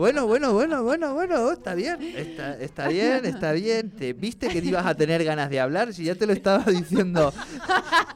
Bueno, bueno, bueno, bueno, bueno, está bien, está, está bien, está bien. Te viste que te ibas a tener ganas de hablar, si ya te lo estaba diciendo,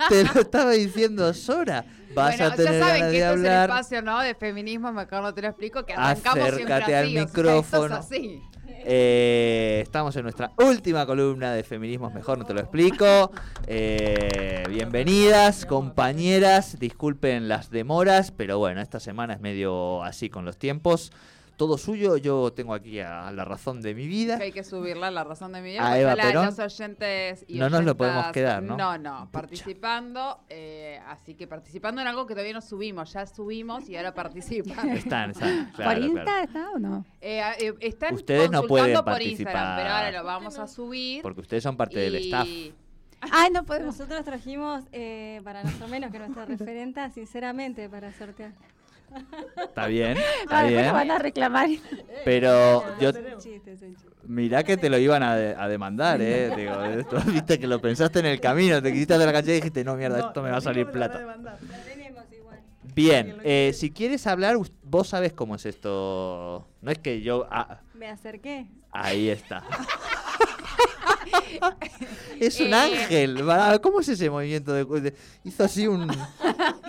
te lo estaba diciendo Sora. Vas bueno, a tener ya saben ganas que de esto es el hablar. espacio ¿no? de feminismo, mejor no te lo explico, que arrancamos siempre Acércate así, al o sea, esto es micrófono. así. Eh, estamos en nuestra última columna de Feminismos Mejor, no te lo explico. Eh, bienvenidas, compañeras. Disculpen las demoras, pero bueno, esta semana es medio así con los tiempos. Todo suyo, yo tengo aquí a la razón de mi vida. Que hay que subirla, la razón de mi vida. A Eva Perón. los oyentes y No nos lo podemos quedar, ¿no? No, no, participando. eh, así que participando en algo que todavía no subimos. Ya subimos y ahora participan. Están, están, claro, ¿Por Insta claro. está o no? Eh, eh, están Ustedes no consultando pueden por participar. Instagram, pero ahora lo vamos a subir. Porque ustedes son parte del staff. Ay, no podemos. Nosotros trajimos eh, para nuestro menos que nuestra referenta, sinceramente, para sortear. Está bien, está bien. van a reclamar. Pero yo, un chiste. mirá que te lo iban a, de- a demandar, ¿eh? Digo, esto, viste que lo pensaste en el camino, te quisiste hacer la canción y dijiste, no, mierda, esto me va a salir plata. Bien, eh, si quieres hablar, vos sabes cómo es esto. No es que yo. ah, Me acerqué. ahí está. es un Eh. ángel. va, ¿Cómo es ese movimiento? De, de- hizo así un.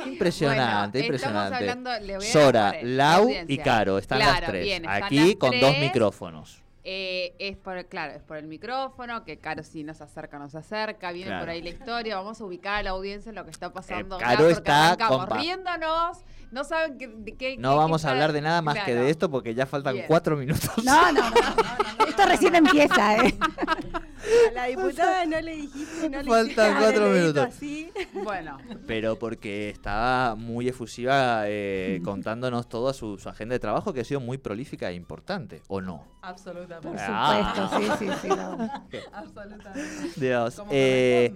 Impresionante, Bueno, impresionante. Estamos hablando, le voy a Sora, Lau y. Caro, están las Claro, tres. bien, están Aquí las con dos micrófonos. Eh, es por, claro, es por el micrófono, que Caro si nos acerca, nos acerca, viene Claro. por ahí la historia, vamos a ubicar a la audiencia en lo que está pasando. Eh, Caro está riéndonos, no saben qué, de qué- No qué- vamos qué a hablar de nada más que de esto porque ya faltan Bien. cuatro minutos. No, no, no, no. Esto recién empieza, ¿eh? A la diputada no le dijiste, no le Faltan cuatro minutos. así. Bueno, Pero porque estaba muy efusiva eh, contándonos toda su, su agenda de trabajo que ha sido muy prolífica e importante, ¿o no? Absolutamente. Por Ah. supuesto, sí, sí, sí. no. Absolutamente. Dios. Eh,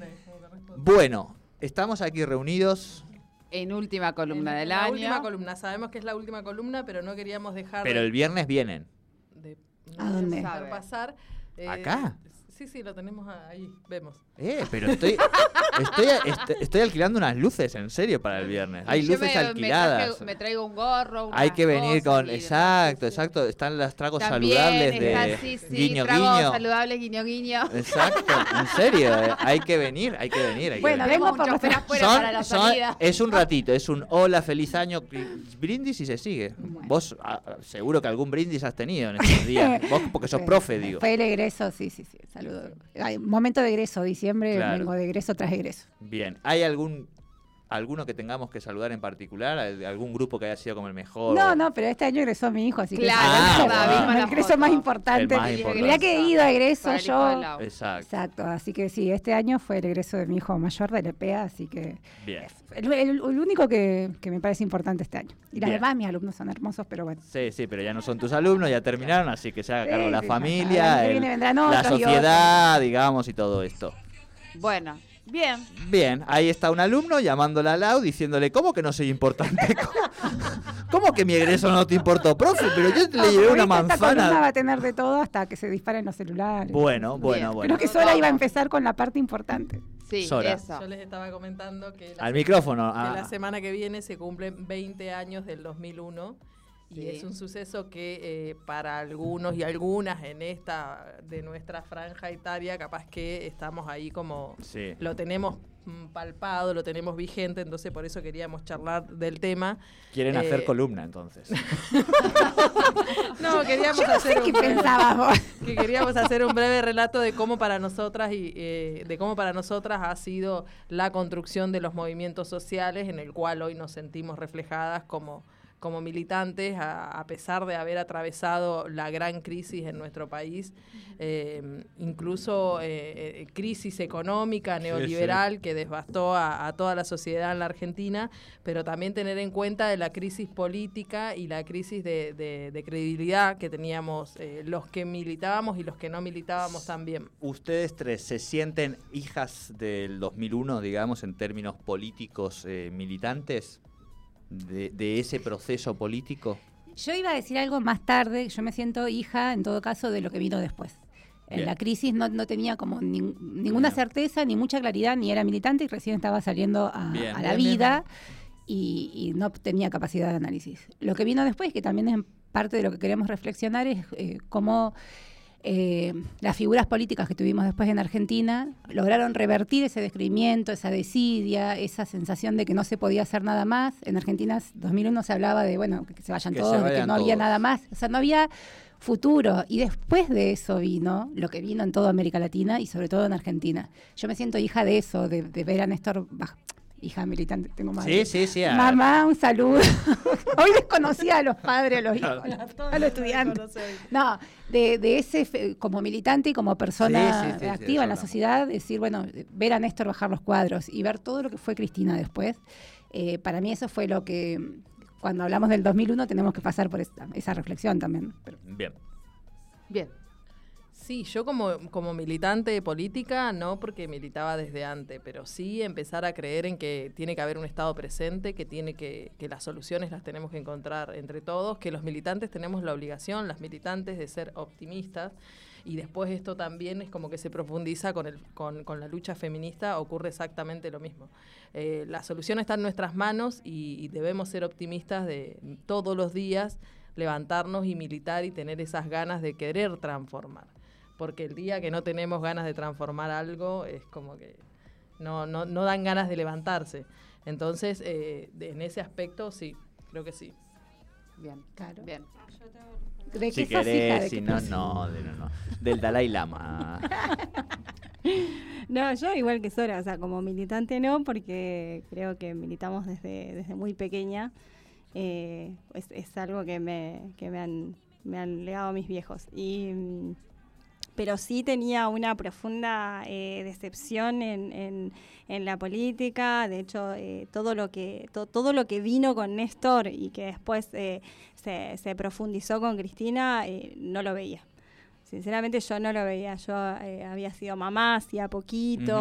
bueno, estamos aquí reunidos, en última columna En del la año. última columna. Sabemos que es la última columna, pero no queríamos dejar pero el viernes vienen. de- ¿A dónde? pasar. eh, ¿Acá? Sí, sí, lo tenemos ahí. Vemos. Eh, pero estoy, estoy, est- estoy alquilando unas luces, en serio, para el viernes. Hay Yo luces me- me alquiladas. traje- Me, traigo un gorro. Hay que venir con... y. Exacto, exacto. Están los tragos También saludables de está, sí, sí, guiño tragos guiño. saludables, guiño guiño. Exacto, en serio. eh, Hay que venir, hay que venir. Hay que Bueno, venir. Tenemos vengo por afuera Son- para la son- salida. es un ratito, es un hola, feliz año, brindis y se sigue. Vos ah, seguro que algún brindis has tenido en estos días. Vos porque sos profe, digo. Fue el egreso, sí, sí, sí. Saludo. Ay, Momento de egreso, diciembre, Claro. vengo de egreso tras egreso. Bien, ¿hay algún alguno que tengamos que saludar en particular? ¿Al- ¿Algún grupo que haya sido como el mejor? No, no, pero este año egresó mi hijo, así que Claro, es el- la foto. más importante. El más importante. Mirá que he ido a egreso yo. Exacto. Exacto, así que sí, este año fue el egreso de mi hijo mayor de LPA, así que Bien. el, el- el único que, que me parece importante este año. Y Bien. además mis alumnos son hermosos, pero bueno. Sí, sí, pero ya no son tus alumnos, ya terminaron, así que se haga cargo Sí, la sí, familia, la sociedad, digamos, y todo esto. Bueno, bien. Bien, ahí está un alumno llamándola a Lau diciéndole, ¿cómo que no soy importante? ¿Cómo, cómo que mi egreso no te importó, profe? Pero yo te le llevé una Ahorita Esta va manzana. a tener de todo hasta que se disparen los celulares. Bueno, bueno, Bien. bueno. Creo que Sora iba a empezar con la parte importante. Sí, Sora. eso. Yo les estaba comentando que la, Al micrófono. que ah. la semana que viene se cumplen 20 años del 2001 Y Sí. es un suceso que eh, para algunos y algunas en esta de nuestra franja etaria, capaz que estamos ahí como Sí. lo tenemos mm, palpado, lo tenemos vigente, entonces por eso queríamos charlar del tema. Quieren Eh, hacer columna entonces. No, queríamos Yo no hacer sé un qué breve- que queríamos hacer un breve relato de cómo para nosotras y eh, de cómo para nosotras ha sido la construcción de los movimientos sociales en el cual hoy nos sentimos reflejadas como como militantes, a, a pesar de haber atravesado la gran crisis en nuestro país, eh, incluso eh, eh, crisis económica, neoliberal, que devastó a, a toda la sociedad en la Argentina, pero también tener en cuenta de la crisis política y la crisis de, de- de credibilidad que teníamos eh, los que militábamos y los que no militábamos también. ¿Ustedes tres se sienten hijas del 2001, digamos, en términos políticos militantes? De, de ese proceso político. Yo iba a decir algo más tarde, yo me siento hija en todo caso de lo que vino después. En la crisis no, no tenía como nin- ninguna Bien. certeza ni mucha claridad, ni era militante y recién estaba saliendo a, Bien, a la vida Y, y no tenía capacidad de análisis. Lo que vino después, que también es parte de lo que queremos reflexionar, es eh, cómo eh, las figuras políticas que tuvimos después en Argentina lograron revertir ese descreimiento, esa desidia, esa sensación de que no se podía hacer nada más. En Argentina 2001 se hablaba de, bueno, que se vayan Que se todos, de que no había nada más. O sea, no había futuro. Y después de eso vino lo que vino en toda América Latina y sobre todo en Argentina. Yo me siento hija de eso, de, de ver a Néstor, hija militante, tengo madre. Sí, sí, sí. a- Mamá, un saludo. Hoy desconocía a los padres, a los hijos, a los estudiantes. No, de, de ese, fe- como militante y como persona Sí, sí, sí, sí, activa en la sociedad, decir, bueno, ver a Néstor bajar los cuadros y ver todo lo que fue Cristina después, eh, para mí eso fue lo que, cuando hablamos del 2001, tenemos que pasar por esa, esa reflexión también. Pero- Bien. Bien. Sí, yo como, militante política, no porque militaba desde antes, pero sí empezar a creer en que tiene que haber un Estado presente, que tiene que, que las soluciones las tenemos que encontrar entre todos, que los militantes tenemos la obligación, las militantes, de ser optimistas. Y después esto también es como que se profundiza con, el, con, la lucha feminista, ocurre exactamente lo mismo. Eh, la solución está en nuestras manos y debemos ser optimistas de todos los días levantarnos y militar y tener esas ganas de querer transformar. Porque el día que no tenemos ganas de transformar algo es como que no, no, no dan ganas de levantarse. Entonces, eh, en ese aspecto sí, creo que sí. Bien, Claro. bien. ¿De Si querés, ¿De si qué no, sos? no, de- no, no. Del Dalai Lama. No, yo igual que Sora, o sea, como militante no, porque creo que militamos desde, desde muy pequeña. Eh, es, es algo que me, que me han, me han legado mis viejos. Y, mm, pero sí tenía una profunda eh, decepción en, en- en la política. De hecho, eh, todo, lo que, to- todo lo que vino con Néstor y que después eh, se, se profundizó con Cristina, no lo veía. Sinceramente yo no lo veía. Yo había sido mamá hacía poquito,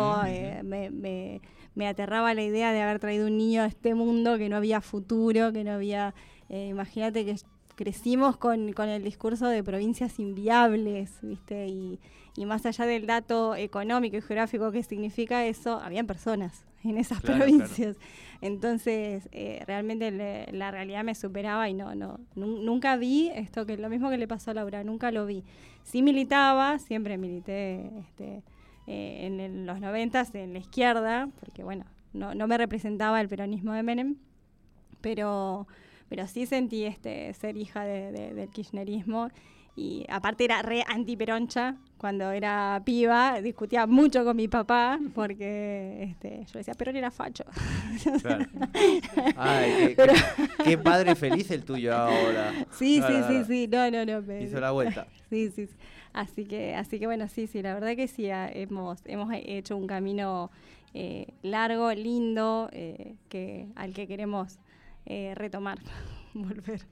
me, me- me aterraba la idea de haber traído un niño a este mundo, que no había futuro, que no había... eh, Imagínate que crecimos con, con el discurso de provincias inviables, ¿viste? Y, y más allá del dato económico y geográfico que significa eso, habían personas en esas Claro, provincias. Entonces, eh, realmente le- la realidad me superaba y no, no, nun- nunca vi esto que lo mismo que le pasó a Laura, nunca lo vi. Sí militaba, siempre milité este, eh, en el- los noventas en la izquierda, porque bueno, no, no me representaba el peronismo de Menem, pero, pero sí sentí este ser hija de- de- del kirchnerismo y aparte era re antiperoncha cuando era piba, discutía mucho con mi papá porque este, yo decía, Perón era facho. Claro. Ay, qué, Pero- qué- qué padre feliz el tuyo ahora. Sí, sí, sí, sí, no, no, no. me- Hizo la vuelta. Sí, sí, sí. Así que, así que bueno, sí, sí, la verdad que sí, ah, hemos, hemos hecho un camino eh, largo, lindo, eh, que, al que queremos eh, retomar, volver.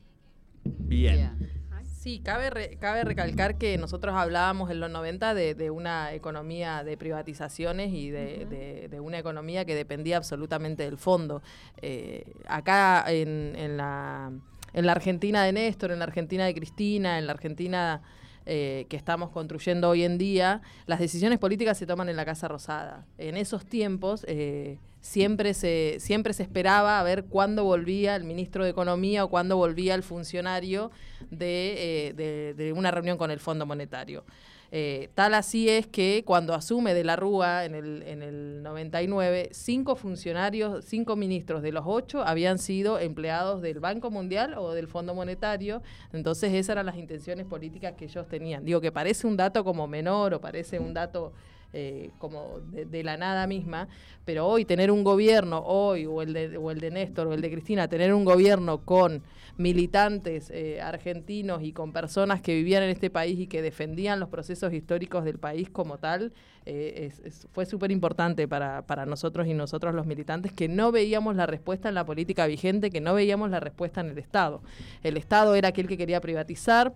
Bien. Sí, cabe, re- cabe recalcar que nosotros hablábamos en los 90 de, de una economía de privatizaciones y de, de- de una economía que dependía absolutamente del fondo. Eh, acá en, en la, en la Argentina de Néstor, en la Argentina de Cristina, en la Argentina eh, que estamos construyendo hoy en día, las decisiones políticas se toman en la Casa Rosada. En esos tiempos eh, siempre, se, siempre se esperaba a ver cuándo volvía el ministro de Economía o cuándo volvía el funcionario de, eh, de- una reunión con el Fondo Monetario. Eh, tal así es que cuando asume de la Rúa en el, en el 99, cinco funcionarios, cinco ministros de los ocho habían sido empleados del Banco Mundial o del Fondo Monetario. Entonces esas eran las intenciones políticas que ellos tenían. Digo que parece un dato como menor o parece un dato eh, como de, la nada misma, pero hoy tener un gobierno, hoy o el, de, o el de Néstor o el de Cristina, tener un gobierno con militantes eh, argentinos y con personas que vivían en este país y que defendían los procesos históricos del país como tal, eh, fue súper importante para, para nosotros y nosotros los militantes que no veíamos la respuesta en la política vigente, que no veíamos la respuesta en el Estado. El Estado era aquel que quería privatizar,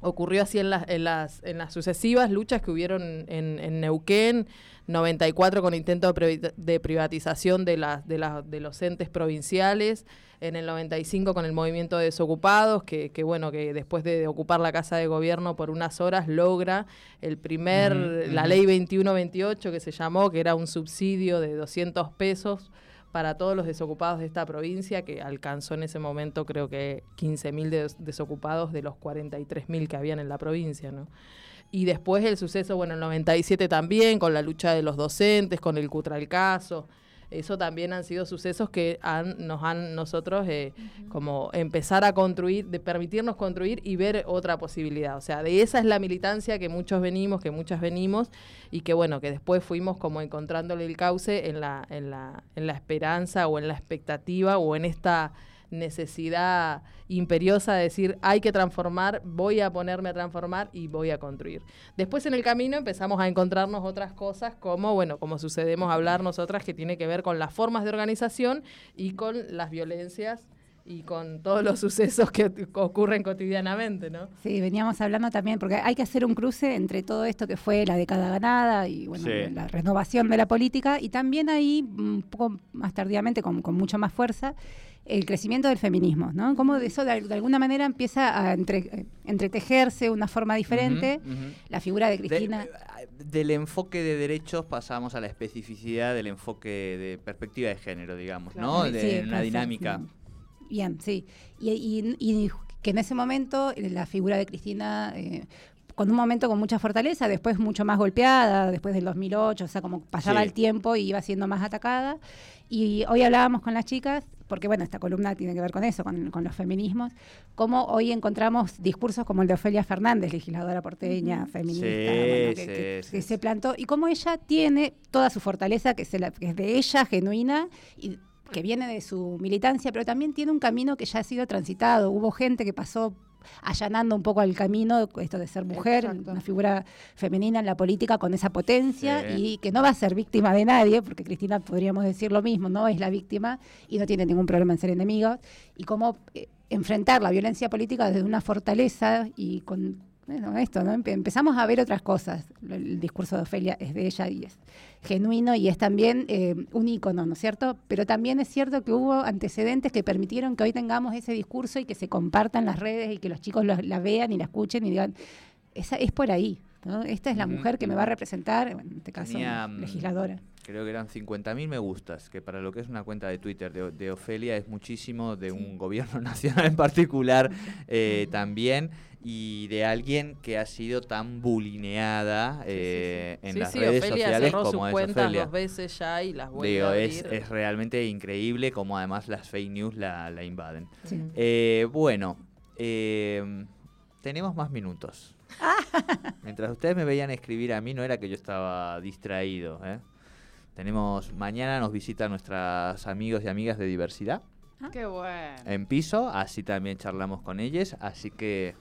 ocurrió así en las, en las, en las sucesivas luchas que hubieron en, en Neuquén, 94 con intento de, privatización de, las, de, las, de los entes provinciales, en el 95 con el movimiento de desocupados, que, que bueno, que después de ocupar la Casa de Gobierno por unas horas logra el primer, la ley 2128 que se llamó, que era un subsidio de 200 pesos para todos los desocupados de esta provincia, que alcanzó en ese momento creo que 15.000 des- desocupados de los 43.000 que habían en la provincia, ¿no? Y después el suceso, bueno, el 97 también, con la lucha de los docentes, con el Cutralcaso. Eso también han sido sucesos que han, nos han nosotros eh, como empezar a construir, de permitirnos construir y ver otra posibilidad. O sea, de esa es la militancia que muchos venimos, que muchas venimos, y que bueno, que después fuimos como encontrándole el cauce en la, en la, en la esperanza o en la expectativa o en esta necesidad imperiosa de decir hay que transformar, voy a ponerme a transformar y voy a construir. Después en el camino empezamos a encontrarnos otras cosas como, bueno, como sucedemos a hablar nosotras, que tiene que ver con las formas de organización y con las violencias y con todos los sucesos que ocurren cotidianamente, ¿no? Sí, veníamos hablando también, porque hay que hacer un cruce entre todo esto que fue la década ganada y bueno, Sí. la renovación de la política, y también ahí, un poco más tardíamente, con, con mucho más fuerza, el crecimiento del feminismo, ¿no? Cómo de eso de, al- de alguna manera empieza a entre- entretejerse una forma diferente. La figura de De- Cristina. eh, del enfoque de derechos pasamos a la especificidad del enfoque de perspectiva de género, digamos, ¿no? Claro. De Sí, una dinámica. Bien, sí. Y, y- y que en ese momento eh, la figura de Cristina, eh, con un momento con mucha fortaleza, después mucho más golpeada, después del 2008, o sea, como pasaba Sí. el tiempo y iba siendo más atacada. Y hoy hablábamos con las chicas, porque bueno, esta columna tiene que ver con eso, con, con los feminismos, cómo hoy encontramos discursos como el de Ofelia Fernández, legisladora porteña, feminista, Sí, bueno, que, sí, que- sí, que se plantó, y cómo ella tiene toda su fortaleza, que, se la- que es de ella, genuina, y que viene de su militancia, pero también tiene un camino que ya ha sido transitado. Hubo gente que pasó allanando un poco el camino, esto de ser mujer, Exacto. una figura femenina en la política con esa potencia Sí. y que no va a ser víctima de nadie, porque Cristina podríamos decir lo mismo, no es la víctima y no tiene ningún problema en ser enemigos, y cómo eh, enfrentar la violencia política desde una fortaleza y con bueno, esto, ¿no? Empe- empezamos a ver otras cosas. El discurso de Ofelia es de ella y es genuino y es también eh, un ícono, ¿no es cierto? Pero también es cierto que hubo antecedentes que permitieron que hoy tengamos ese discurso y que se compartan las redes y que los chicos lo- la vean y la escuchen y digan, esa es por ahí, ¿no? Esta es la mujer que me va a representar, en este caso, Tenía, mm, legisladora. Creo que eran 50.000 me gustas, que para lo que es una cuenta de Twitter de, de Ofelia es muchísimo, de un gobierno nacional en particular eh, también, y de alguien que ha sido tan bulineada eh, en sí, las sí, redes Ofelia sociales cerró como sus es cuentas dos veces ya y las vuelve Digo, a es, abrir. es realmente increíble como además las fake news la, la invaden. Sí. Eh, bueno, eh, tenemos más minutos. Mientras ustedes me veían escribir a mí, no era que yo estaba distraído. ¿eh? Tenemos, mañana nos visitan nuestras amigos y amigas de diversidad Qué bueno. en piso, así también charlamos con ellas, así que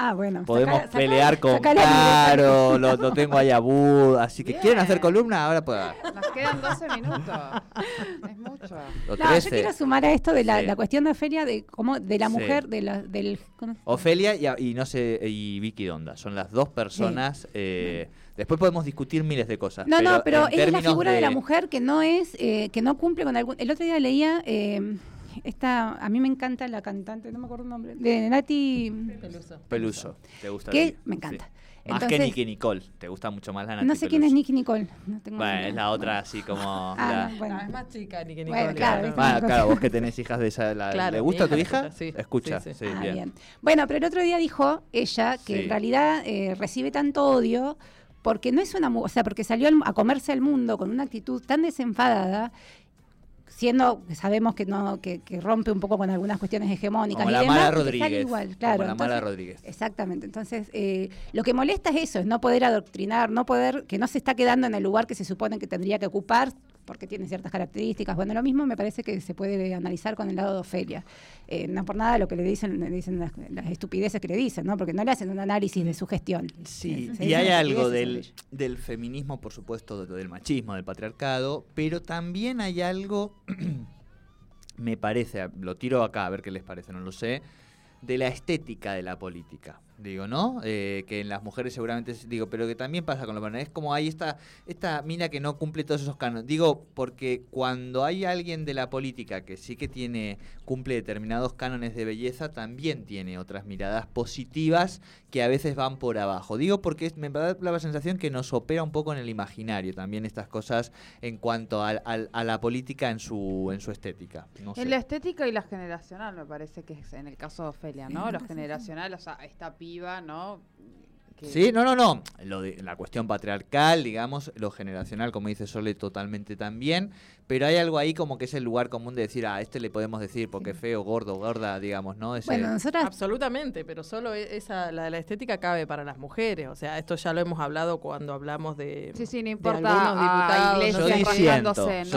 Ah, bueno. podemos saca- saca- pelear con Caro, lo, lo tengo ahí a Bud, así que quieren hacer columna, ahora puedo. Nos quedan 12 minutos. Es mucho. No, yo 13. quiero sumar a esto de la, Sí. la cuestión de Ofelia, de cómo de la Sí. mujer, de la, del... ¿cómo? Ofelia y, no sé y Vicky Donda son las dos personas. eh, después podemos discutir miles de cosas. No, no, pero es la figura de... la mujer que no es, eh, que no cumple con algún. El otro día leía eh, esta, a mí me encanta la cantante, no me acuerdo el nombre, de Nati, Peluso. Peluso. ¿Te gusta? que me encanta. Sí. Más que Nicky Nicole. ¿Te gusta mucho más la Nati No sé quién es? Nicky Nicole. No tengo Bueno, idea. es la otra así como... Ah, la- bueno. No, es más chica ni que Bueno, Nicole. claro, claro. Ah, claro, vos que tenés hijas de esa... la- Claro, ¿Le gusta a tu hija sí, Escucha, sí, sí, sí. Ah, bien. bien. Bueno, pero el otro día dijo ella que Sí. en realidad eh, recibe tanto odio porque no es una, o sea, porque salió al- a comerse el mundo con una actitud tan desenfadada, siendo sabemos que no que, que rompe un poco con algunas cuestiones hegemónicas Como y la demás, mala Rodríguez. igual, claro. Como la mala Rodríguez. Exactamente. Entonces, eh, lo que molesta es eso, es no poder adoctrinar, no poder, que no se está quedando en el lugar que se supone que tendría que ocupar porque tiene ciertas características. Bueno, lo mismo me parece que se puede analizar con el lado de Ofelia. Eh, no por nada lo que le dicen, le dicen las, las estupideces que le dicen, ¿no? Porque no le hacen un análisis de su gestión. Sí, Se y hay algo del, del feminismo, por supuesto, de- del machismo, del patriarcado, pero también hay algo, me parece, lo tiro acá a ver qué les parece, no lo sé, de la estética de la política. Digo, ¿no? Eh, que en las mujeres seguramente, digo, pero que también pasa con los varones. Es como hay esta, esta mina que no cumple todos esos cánones. Digo, porque cuando hay alguien de la política que sí que tiene, cumple determinados cánones de belleza, también tiene otras miradas positivas que a veces van por abajo. Digo porque es- me da la sensación que nos opera un poco en el imaginario también estas cosas en cuanto al- al- a la política en su, en su estética. No sé. En la estética y la generacional, me parece que es en el caso de Ofelia, ¿no? Lo generacional, o sea, esta ¿no? Sí, no, no, no. Lo de, la cuestión patriarcal, digamos, lo generacional, como dice Sole, totalmente también. Pero hay algo ahí como que es el lugar común de decir, ah, a este le podemos decir porque es feo, gordo, gorda, digamos, ¿no? Ese- Bueno, nosotras Absolutamente, pero solo e- esa, la, la estética cabe para las mujeres. O sea, esto ya lo hemos hablado cuando hablamos de. Sí, sí, no de importa algunos a diputados, Iglesias yo rasgándose, yo importa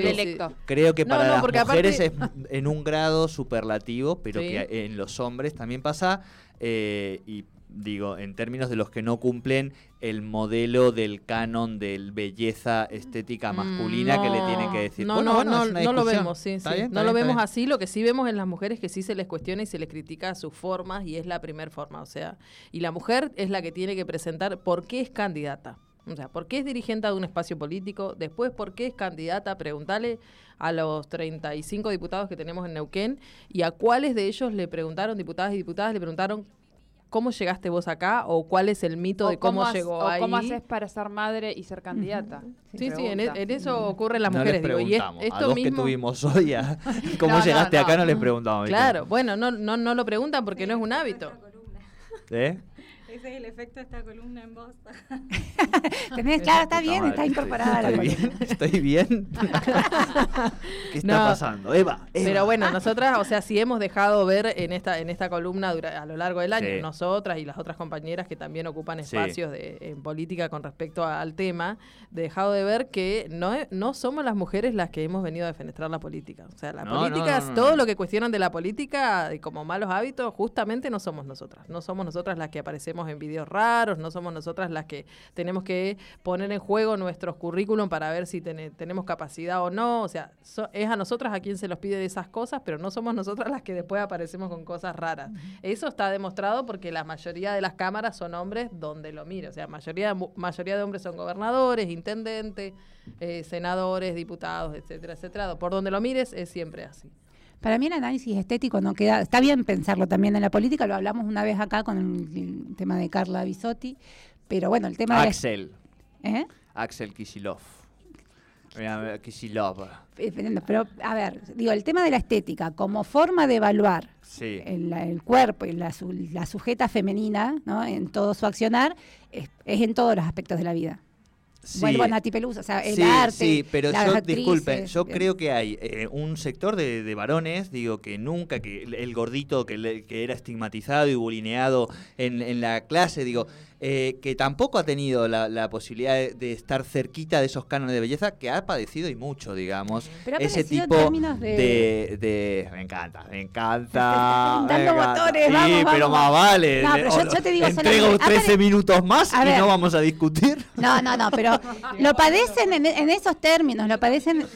yo sí. electo. Creo que para no, las mujeres aparte- es en un grado superlativo, pero Sí. que en los hombres también pasa. eh, y digo, en términos de los que no cumplen el modelo del canon de belleza estética masculina que le tienen que decir. Mm, No, Bueno, no, bueno, no, no lo vemos, sí, ¿Está sí. bien? No ¿Está lo vemos bien? así. Lo que sí vemos en las mujeres es que sí se les cuestiona y se les critica sus formas y es la primer forma. O sea, y la mujer es la que tiene que presentar por qué es candidata. O sea, ¿por qué es dirigente de un espacio político? Después, ¿por qué es candidata? Preguntarle a los 35 diputados que tenemos en Neuquén y a cuáles de ellos le preguntaron, diputadas y diputadas, le preguntaron cómo llegaste vos acá o cuál es el mito O de cómo, hace- llegó o ahí. cómo haces para ser madre y ser candidata. Sí, sí, en, Pregunta. en eso ocurre en las No mujeres. les digo, y es- preguntamos. a esto dos mismo, que tuvimos hoy, a- ¿cómo No, no, llegaste no. acá? No les preguntamos. Claro, bueno, no, no, no lo preguntan porque no es un hábito. ¿Eh? Ese es el efecto de esta columna en voz. tenés, claro, está bien, está incorporada la Estoy bien, estoy bien. ¿Qué está No. pasando? Eva, Eva. Pero bueno, nosotras, o sea, sí hemos dejado ver en esta en esta columna dura- a lo largo del año, Sí. nosotras y las otras compañeras que también ocupan Sí. espacios de, en política con respecto a- al tema, dejado de ver que no, no somos las mujeres las que hemos venido a defenestrar la política. O sea, la No, política, no, no, todo lo que cuestionan de la política y como malos hábitos, justamente no somos nosotras. No somos nosotras las que aparecemos en videos raros, no somos nosotras las que tenemos que poner en juego nuestros currículum para ver si tene- tenemos capacidad o no. O sea, so- es a nosotras a quien se los pide de esas cosas, pero no somos nosotras las que después aparecemos con cosas raras. Eso está demostrado porque la mayoría de las cámaras son hombres donde lo mire. O sea, mayoría, mayoría de hombres son gobernadores, intendentes, eh, senadores, diputados, etcétera, etcétera. Por donde lo mires es siempre así. Para mí el análisis estético no queda, está bien pensarlo también en la política, lo hablamos una vez acá con el, el tema de Carla Bisotti, pero bueno, el tema de... Axel. ¿Eh? Axel Kisilov. Kisilov. Eh, Pero, a ver, digo, el tema de la estética como forma de evaluar Sí. el, el cuerpo y la, la sujeta femenina ¿no? en todo su accionar es, es en todos los aspectos de la vida. Sí. Vuelvo a Nati Peluso, o sea, el sí, arte, sí, pero las yo, actrices, disculpen, yo creo que hay eh, un sector de, de varones, digo, que nunca, que el, el gordito que, le- que era estigmatizado y bulineado en, en la clase, digo, eh, que tampoco ha tenido la, la posibilidad de, de estar cerquita de esos cánones de belleza, que ha padecido y mucho, digamos, Pero ha ese tipo de- de, de- Me encanta, me encanta. estás me dando encanta. motores, Sí, vamos, pero más vale. No, pero yo- te digo Entrego solamente- Ah, 13 pero- minutos más A y ver. no vamos a discutir. No, no, no, pero lo padecen en, en esos términos, lo padecen...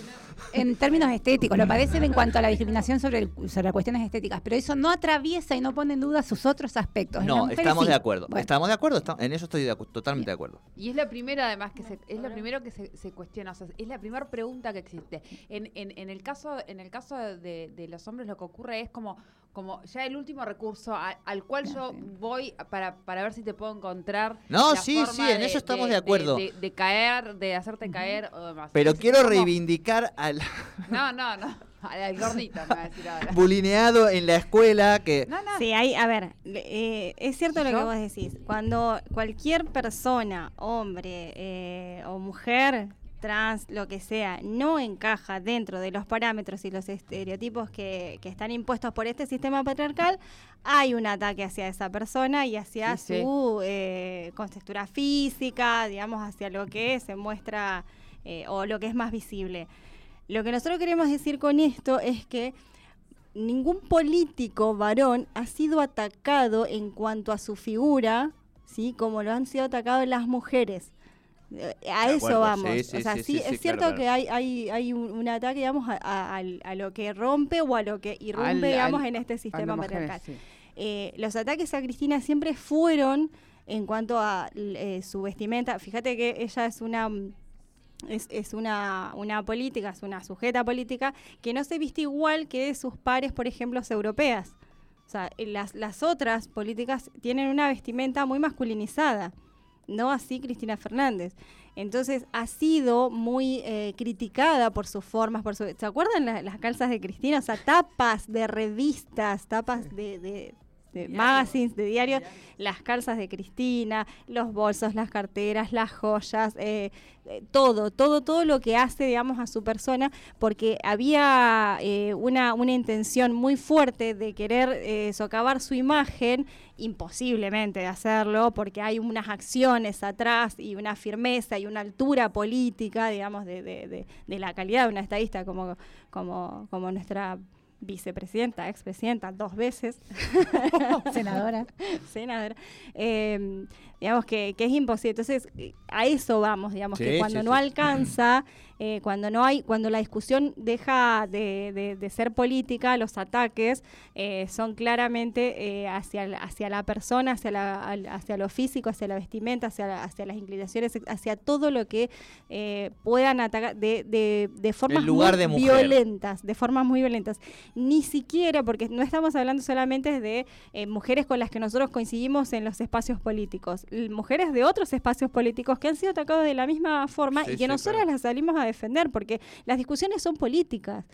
en términos estéticos, lo padecen en cuanto a la discriminación sobre, el- sobre cuestiones estéticas, pero eso no atraviesa y no pone en duda sus otros aspectos. No, estamos sí. de acuerdo. Bueno. Estamos de acuerdo, en eso estoy de acu- totalmente de acuerdo. Y es la primera, además, que se, es lo primero que se, se cuestiona. O sea, es la primera pregunta que existe. En, en, en el caso, en el caso de, de los hombres, lo que ocurre es como, como ya el último recurso a- al cual yo voy para, para ver si te puedo encontrar. No, la sí, forma sí, en eso estamos de acuerdo. De, de caer, de hacerte caer o demás. Pero quiero como- reivindicar al No, no, no. Al, gordito, me va a decir ahora. bulineado en la escuela que... No, no. Sí, hay, a ver, eh, es cierto lo que vos decís. Cuando cualquier persona, hombre eh, o mujer, trans, lo que sea, no encaja dentro de los parámetros y los estereotipos que, que están impuestos por este sistema patriarcal, hay un ataque hacia esa persona y hacia Sí, sí. su eh, contextura física, digamos, hacia lo que se muestra eh, o lo que es más visible. Lo que nosotros queremos decir con esto es que ningún político varón ha sido atacado en cuanto a su figura, ¿sí? Como lo han sido atacados las mujeres. A eso acuerdo, vamos. sí, sí, o sea, sí, es cierto claro, que hay, hay, hay un, un ataque, digamos, a, a- lo que rompe o a lo que irrumpe, Al- digamos, al- en este sistema patriarcal. Eh, los ataques a Cristina siempre fueron en cuanto a eh, su vestimenta. Fíjate que ella es una mm, es, es una, una política, es una sujeta política que no se viste igual que sus pares, por ejemplo, europeas. O sea, las, las otras políticas tienen una vestimenta muy masculinizada, no así Cristina Fernández. Entonces ha sido muy eh, criticada por sus formas, por su... ¿Se acuerdan la- las calzas de Cristina? O sea, tapas de revistas, tapas de, de, de magazines, de diarios, las calzas de Cristina, los bolsos, las carteras, las joyas, eh, eh, todo, todo, todo lo que hace, digamos, a su persona, porque había eh, una, una intención muy fuerte de querer socavar su imagen, imposiblemente de hacerlo, porque hay unas acciones atrás y una firmeza y una altura política, digamos, de, de- de- de la calidad de una estadista como, como, como nuestra vicepresidenta, expresidenta, dos veces, Senadora. senadora, eh, digamos que, que es imposible. Entonces, a eso vamos, digamos, Sí, que cuando sí, no sí. alcanza, eh, cuando no hay, cuando la discusión deja de, de- de ser política, los ataques eh, son claramente eh, hacia, la- hacia la persona, hacia, la, al- hacia lo físico, hacia la vestimenta, hacia, la- hacia las inclinaciones, hacia todo lo que eh, puedan atacar de, de, de formas lugar muy de violentas, de formas muy violentas. Ni siquiera, porque no estamos hablando solamente de eh, mujeres con las que nosotros coincidimos en los espacios políticos, mujeres de otros espacios políticos que han sido atacados de la misma forma Sí, y que sí, nosotras claro. las salimos a defender, porque las discusiones son políticas.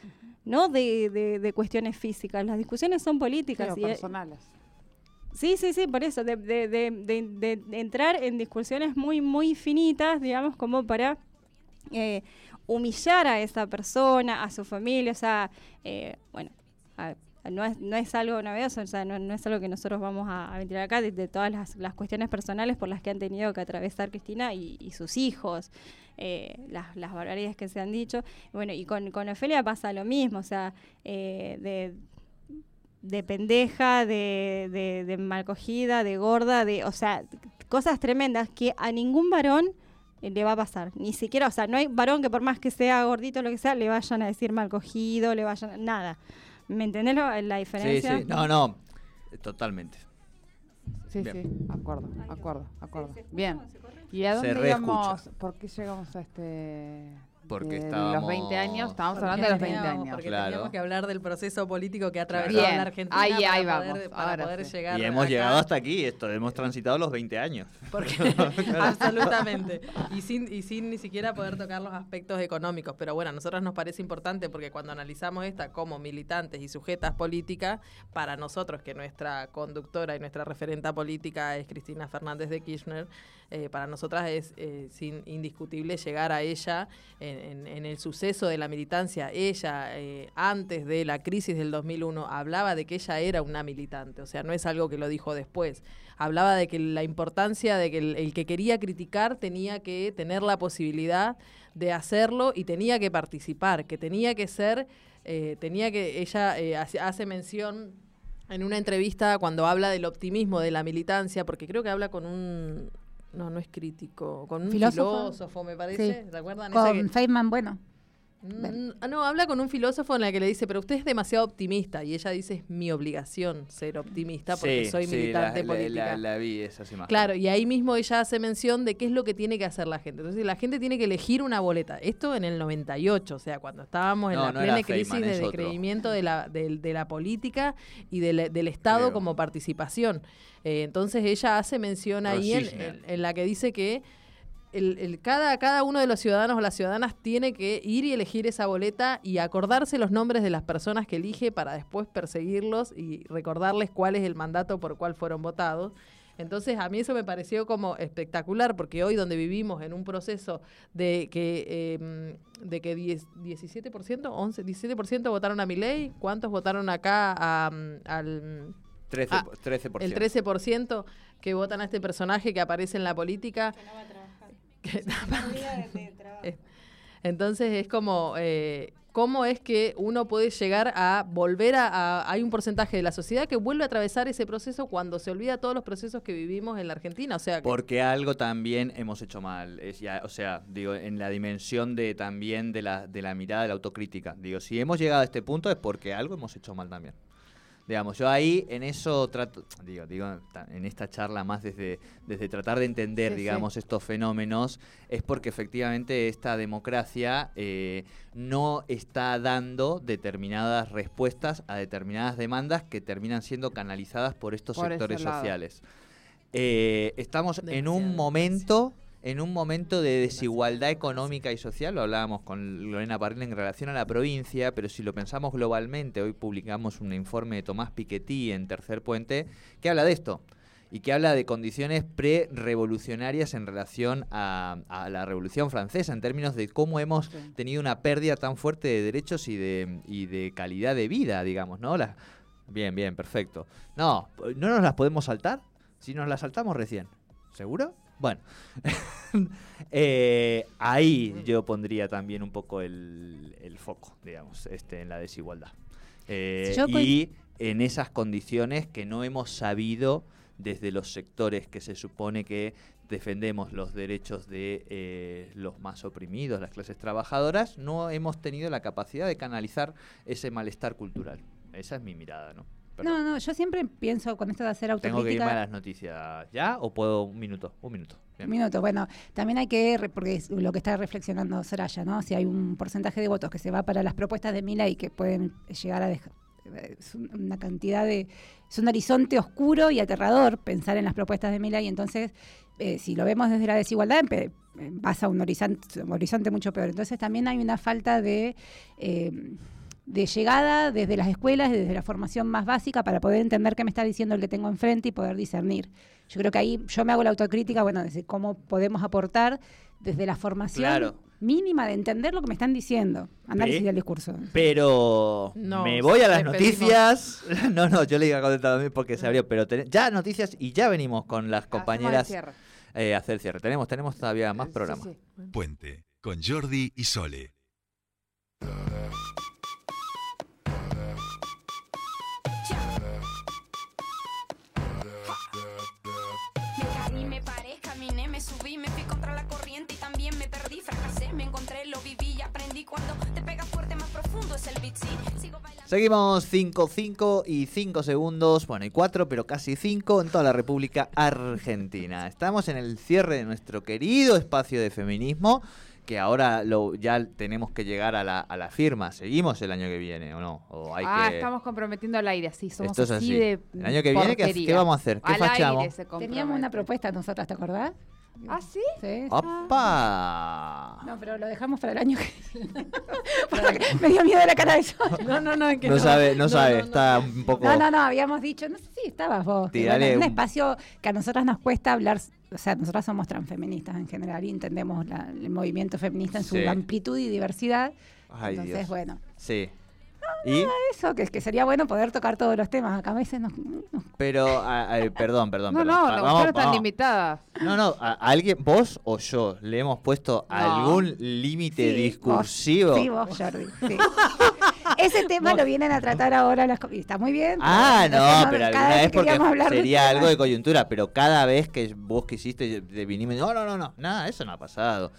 No de, de- de cuestiones físicas, las discusiones son políticas. Sí, y, eh, personales. Sí, sí, sí, por eso, de, de- de- de- de- de entrar en discusiones muy, muy finitas, digamos, como para eh, humillar a esa persona, a su familia, o sea, eh, bueno, no es, no es algo novedoso, o sea, no, es algo que nosotros vamos a, a ventilar acá, de, todas las, las cuestiones personales por las que han tenido que atravesar Cristina y, sus hijos, eh, las, barbaridades que se han dicho. Bueno, y con, con Ofelia pasa lo mismo, o sea, eh, de de pendeja, de, de, de malcogida, de gorda, de, o sea, cosas tremendas que a ningún varón le va a pasar. Ni siquiera, o sea, no hay varón que por más que sea gordito o lo que sea, le vayan a decir mal cogido, le vayan a- nada. ¿Me entendés lo- la Sí, diferencia? sí. No, no. Totalmente. Sí, Bien. sí, acuerdo, acuerdo, acuerdo. Bien. ¿Y a dónde íbamos? ¿Por qué llegamos a este...? Porque estábamos- los 20 años, estábamos Porque hablando de los 20 teníamos- años. Porque Claro. teníamos que hablar del proceso político que ha atravesado Bien, la Argentina ahí- para ahí poder, vamos, para ahora poder sí. llegar Y hemos acá. llegado hasta aquí, esto, hemos transitado los 20 años. Porque, absolutamente. Y sin, y sin ni siquiera poder tocar los aspectos económicos. Pero bueno, a nosotros nos parece importante porque cuando analizamos esta como militantes y sujetas políticas, para nosotros, que nuestra conductora y nuestra referenta política es Cristina Fernández de Kirchner, eh, para nosotras es eh, sin, indiscutible llegar a ella en, en- el suceso de la militancia. Ella, eh, antes de la crisis del 2001, hablaba de que ella era una militante, o sea, no es algo que lo dijo después. Hablaba de que la importancia de que el, el que quería criticar tenía que tener la posibilidad de hacerlo y tenía que participar, que tenía que ser, eh, tenía que, ella eh, hace, hace mención en una entrevista cuando habla del optimismo de la militancia, porque creo que habla con un, no, no es crítico, con un Filósofo. filósofo, me parece, Sí. Esa Con Feynman, bueno. Mm, ah, No, habla con un filósofo en la que le dice, pero usted es demasiado optimista. Y ella dice, es mi obligación ser optimista porque Sí, soy sí, militante la, política. la- vi. Claro, y ahí mismo ella hace mención de qué es lo que tiene que hacer la gente. Entonces, la gente tiene que elegir una boleta. Esto en el 98, o sea, cuando estábamos en No, la no plena crisis Feynman, de decreimiento de la, del- de, la política y del, del Estado Creo. como participación. Eh, entonces, ella hace mención ahí en, Rosicner. en- en la que dice que el, el- cada, cada uno de los ciudadanos o las ciudadanas tiene que ir y elegir esa boleta y acordarse los nombres de las personas que elige para después perseguirlos y recordarles cuál es el mandato por cual fueron votados. Entonces, a mí eso me pareció como espectacular, porque hoy donde vivimos en un proceso de que, eh, de que 10 17%, 11, 17% votaron a mi ley, ¿cuántos votaron acá a, mm, al 13, Ah, 13%. el 13% que votan a este personaje que aparece en la política? Que- Entonces es como, eh, ¿cómo es que uno puede llegar a volver a, a- Hay un porcentaje de la sociedad que vuelve a atravesar ese proceso cuando se olvida todos los procesos que vivimos en la Argentina. O sea, que- Porque algo también hemos hecho mal. Es ya, o sea, digo, en la dimensión de también de la, de la mirada de la autocrítica. Digo, si hemos llegado a este punto es porque algo hemos hecho mal también. Digamos, yo ahí en eso trato, digo, digo, en esta charla más desde, desde tratar de entender, Sí, sí. digamos, estos fenómenos, es porque efectivamente esta democracia eh, no está dando determinadas respuestas a determinadas demandas que terminan siendo canalizadas por estos Por sectores sociales. Eh, estamos en un momento en un momento de desigualdad económica y social, lo hablábamos con Lorena Parril en relación a la provincia, pero si lo pensamos globalmente, hoy publicamos un informe de Tomás Piketty en Tercer Puente que habla de esto y que habla de condiciones pre-revolucionarias en relación a, a la Revolución Francesa, en términos de cómo hemos Sí. tenido una pérdida tan fuerte de derechos y de, y de calidad de vida, digamos, ¿no? Bien, bien, perfecto. No, ¿no nos las podemos saltar? Si nos las saltamos recién. ¿Seguro? Bueno, Eh, ahí yo pondría también un poco el, el foco, digamos, este, en la desigualdad. Eh, y en esas condiciones que no hemos sabido desde los sectores que se supone que defendemos los derechos de eh, los más oprimidos, las clases trabajadoras, no hemos tenido la capacidad de canalizar ese malestar cultural. Esa es mi mirada, ¿no? Perdón. No, no, yo siempre pienso con esto de hacer ¿Tengo que irme a autocrítica. las noticias ya o puedo un minuto? Un minuto. Bien. Un minuto, bueno, también hay que, porque es lo que está reflexionando Soraya, ¿no? Si hay un porcentaje de votos que se va para las propuestas de Mila y que pueden llegar a dejar. Es un- una cantidad de. Es un horizonte oscuro y aterrador pensar en las propuestas de Mila y entonces, eh, si lo vemos desde la desigualdad, empe- eh, vas a un horizonte, un horizonte mucho peor. Entonces también hay una falta de. eh, de llegada desde las escuelas, desde la formación más básica, para poder entender qué me está diciendo el que tengo enfrente y poder discernir. Yo creo que ahí yo me hago la autocrítica, bueno, desde cómo podemos aportar desde la formación Claro. mínima de entender lo que me están diciendo. Análisis del discurso. Pero No, me voy a las pedimos- noticias. No, no, yo le iba a contestar también porque se abrió, pero ten- ya noticias y ya venimos con las compañeras cierre. eh, a hacer el cierre. Tenemos, tenemos todavía más Sí, programas. sí. Puente con Jordi y Sole. Seguimos 5, 5 y 5 segundos, bueno, y 4, pero casi 5 en toda la República Argentina. Estamos en el cierre de nuestro querido espacio de feminismo, que ahora lo, ya tenemos que llegar a la, a la firma. ¿Seguimos el año que viene o no? ¿O hay ah, que... estamos comprometiendo al aire, sí, somos Esto es así, así. de El año que viene, ¿qué, porquería. qué vamos a hacer? ¿Qué Al fachamos? aire se Teníamos una propuesta nosotras, ¿te acordás? ¿Ah, sí? Sí. ¡Opa! No, pero lo dejamos para el año que viene. Porque me dio miedo la cara de eso. No, no, no, es que No sabe, no, sabe, no, no. está un poco... No, no, no, habíamos dicho, no sé si estabas vos. Tirale bueno, un un- espacio que a nosotras nos cuesta hablar, o sea, nosotras somos transfeministas en general y entendemos la- el movimiento feminista en su Sí. amplitud y diversidad. Ay, Entonces, Dios. bueno, Sí. ¿Y? eso, que, que sería bueno poder tocar todos los temas. Acá a veces nos, nos- Pero, a- a- perdón, perdón, No, perdón. no, las vamos- mujeres están limitadas. No, no, a- alguien, vos o yo, le hemos puesto algún límite Sí, discursivo. vos, sí, vos, Jordi. sí. Ese tema lo vienen a tratar ahora las y está muy bien. Ah, no, entonces pero alguna vez que porque sería algo de coyuntura, pero cada vez que vos quisiste vinimos, no, no, no, no, nada, eso no ha pasado.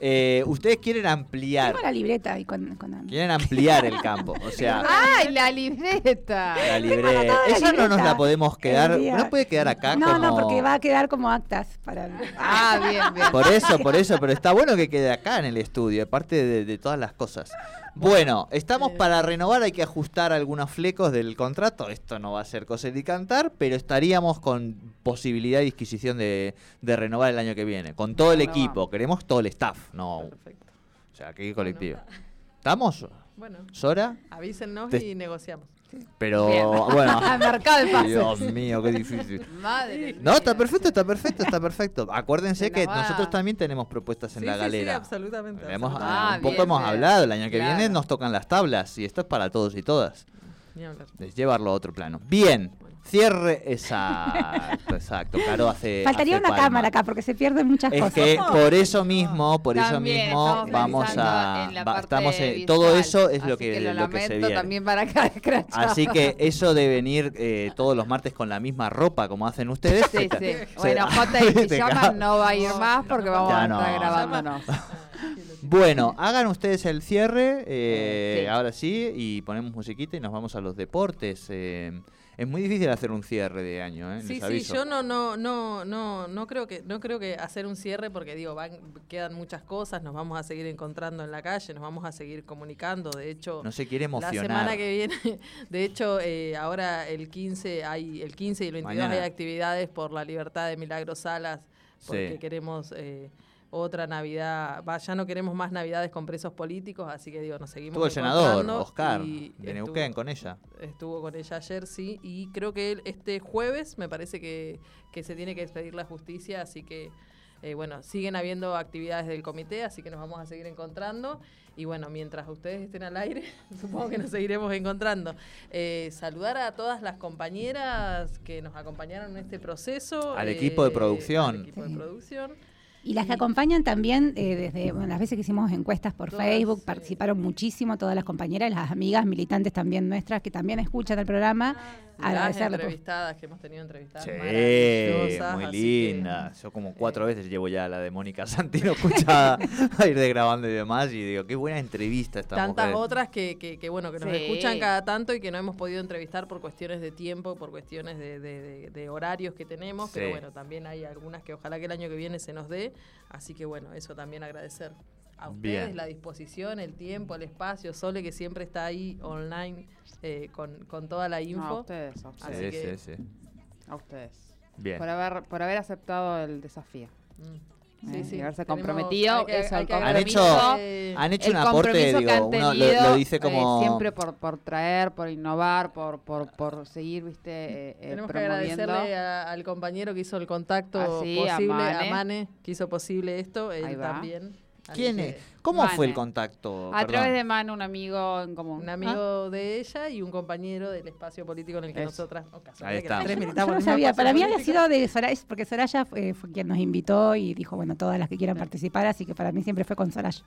Eh, ustedes quieren ampliar, Tengo la libreta ahí con, con quieren ampliar el campo. O sea, ¡Ay, la libreta! la libreta. la Esa no nos la podemos quedar. No puede quedar acá No, como. no, porque va a quedar como actas para. Ah, bien, bien. Por eso, por eso, pero está bueno que quede acá en el estudio, aparte de, de todas las cosas. Bueno, estamos para renovar, hay que ajustar algunos flecos del contrato. Esto no va a ser coser y cantar, pero estaríamos con posibilidad y disquisición de, de renovar el año que viene. Con todo el equipo, vamos. queremos todo el staff, no. Perfecto. O sea, qué colectivo. ¿Estamos? Bueno, ¿Sora? avísennos Te- y negociamos. Pero Bien. bueno. Al mercado de pases. Dios mío, qué difícil. Madre. No, está perfecto, está perfecto, está perfecto. Acuérdense Se que va. nosotros también tenemos propuestas en Sí, la sí, galera. Sí, absolutamente. Hemos- absolutamente. Ah, un poco bien, hemos bien. hablado, el año que Claro. viene nos tocan las tablas y esto es para todos y todas. Es llevarlo a otro plano. Bien, cierre exacto, exacto. Caro hace. Faltaría hace una palma. cámara acá porque se pierden muchas Es cosas. que por eso mismo, por eso mismo vamos a en la va- parte estamos en- visual, todo eso es lo así que, lo, lo que se viene. también para acá. Así que eso de venir eh, todos los martes con la misma ropa como hacen ustedes. Sí, sí. se- Bueno, J y no va a ir más porque vamos Ya a estar no. grabándonos. Bueno, hagan ustedes el cierre, eh, Sí. ahora sí, y ponemos musiquita y nos vamos a los deportes. eh. Es muy difícil hacer un cierre de año, ¿eh? Sí, Les sí, yo no, no, no, no, no creo que, no creo que hacer un cierre porque digo, van, quedan muchas cosas, nos vamos a seguir encontrando en la calle, nos vamos a seguir comunicando. De hecho, No se quiere la emocionar. semana que viene, de hecho, eh, ahora el 15 hay, el 15 y el 22 Mañana. hay actividades por la libertad de Milagro Salas, porque Sí. queremos eh, otra Navidad, va, ya no queremos más Navidades con presos políticos, así que digo, nos seguimos Estuvo el senador, Oscar, de estuvo- Neuquén, con ella. Estuvo con ella ayer, sí, y creo que él, este jueves me parece que, que se tiene que expedir la justicia, así que, eh, bueno, siguen habiendo actividades del comité, así que nos vamos a seguir encontrando. Y bueno, mientras ustedes estén al aire, supongo que nos seguiremos encontrando. Eh, saludar a todas las compañeras que nos acompañaron en este proceso. Al equipo de eh, producción. al equipo de Sí. producción. Y las que acompañan también, eh, desde bueno, las veces que hicimos encuestas por Todas, Facebook, sí. participaron muchísimo todas las compañeras, las amigas militantes también nuestras que también escuchan el programa. Las entrevistadas que hemos tenido entrevistadas Sí, maravillosas, muy así que- linda. Yo como cuatro veces llevo ya la de Mónica Santino escuchada a ir de grabando y demás y digo, qué buena entrevista esta tantas mujer. otras que, que, que, bueno que nos Sí. escuchan cada tanto y que no hemos podido entrevistar por cuestiones de tiempo, por cuestiones de, de- de- de horarios que tenemos, pero bueno, también hay algunas que ojalá que el año que viene se nos dé, así que bueno, eso también agradecer a ustedes Bien. la disposición, el tiempo, el espacio, Sole que siempre está ahí online eh, con, con toda la info. No, a ustedes, a ustedes. Así que- sí, sí. A ustedes. Bien. Por haber, por haber aceptado el desafío. Mm. Eh, y haberse comprometido, que- eso, el que Han hecho- eh, Han hecho un aporte, que digo, uno lo, lo dice eh, como... siempre por, por traer, por innovar, por, por, por seguir, viste, eh, Tenemos que promoviendo. agradecerle a- al compañero que hizo el contacto Ah, a posible, a Mane. Que hizo posible esto, él también. ¿Quién es? ¿Cómo fue el contacto? A Perdón. través de Manu, un amigo en común. Un amigo de ella y un compañero del espacio político en el que Eso. nosotras, oh, Ahí está. tres Yo militamos no sabía, para mí había sido de Soraya, porque Soraya fue, fue quien nos invitó y dijo, bueno, todas las que quieran participar, así que para mí siempre fue con Soraya.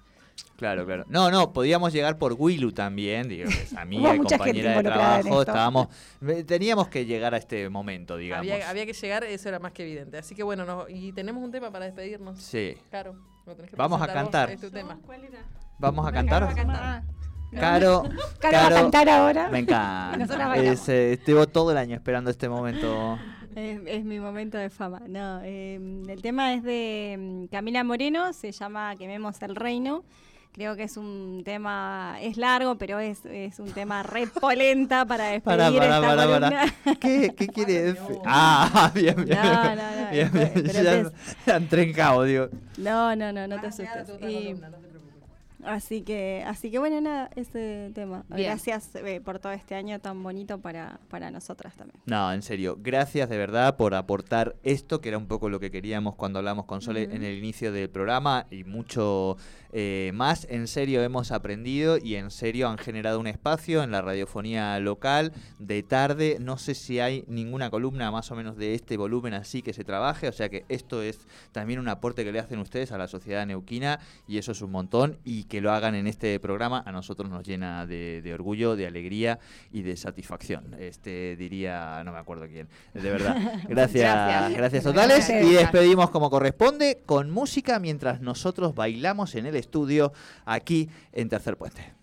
Claro, claro. No, no, podíamos llegar por Willu también, digo, que es amiga y compañera de trabajo. Estábamos, eh, teníamos que llegar a este momento, digamos. Había, había que llegar, eso era más que evidente. Así que bueno, no- y tenemos un tema para despedirnos. Sí. Claro, tenés que Vamos a presentar vos, cantar. es tu tema. ¿Vamos a cantar? Ah, Caro, Caro va a cantar ahora. me encanta. Es, eh, llevo todo el año esperando este momento. Es, es mi momento de fama. No, eh, el tema es de mm, Camila Moreno, se llama Quememos el Reino. Creo que es un tema, es largo, pero es, es un tema re polenta para despedir Para, para, esta para, para. ¿Qué, qué quiere decir? Ah, bien, bien. No, no, no, Bien, pero- bien. pero Ya, te- ya entré en cabo, digo. No, no, no, no te Ah, asustes. Y- columna, no te. Así que, así que bueno, nada, ese tema. Bien. Gracias eh, por todo este año tan bonito para, para nosotras también. No, en serio, gracias de verdad por aportar esto, que era un poco lo que queríamos cuando hablamos con Sole en el inicio del programa y mucho eh, más. En serio hemos aprendido y en serio han generado un espacio en la radiofonía local de tarde. No sé si hay ninguna columna más o menos de este volumen así que se trabaje, o sea que esto es también un aporte que le hacen ustedes a la sociedad neuquina y eso es un montón. Y que lo hagan en este programa a nosotros nos llena de, de orgullo, de alegría y de satisfacción. Este diría, no me acuerdo quién, de verdad. Gracias, gracias, Gracias. totales. Gracias. Y despedimos como corresponde con música mientras nosotros bailamos en el estudio aquí en Tercer Puente.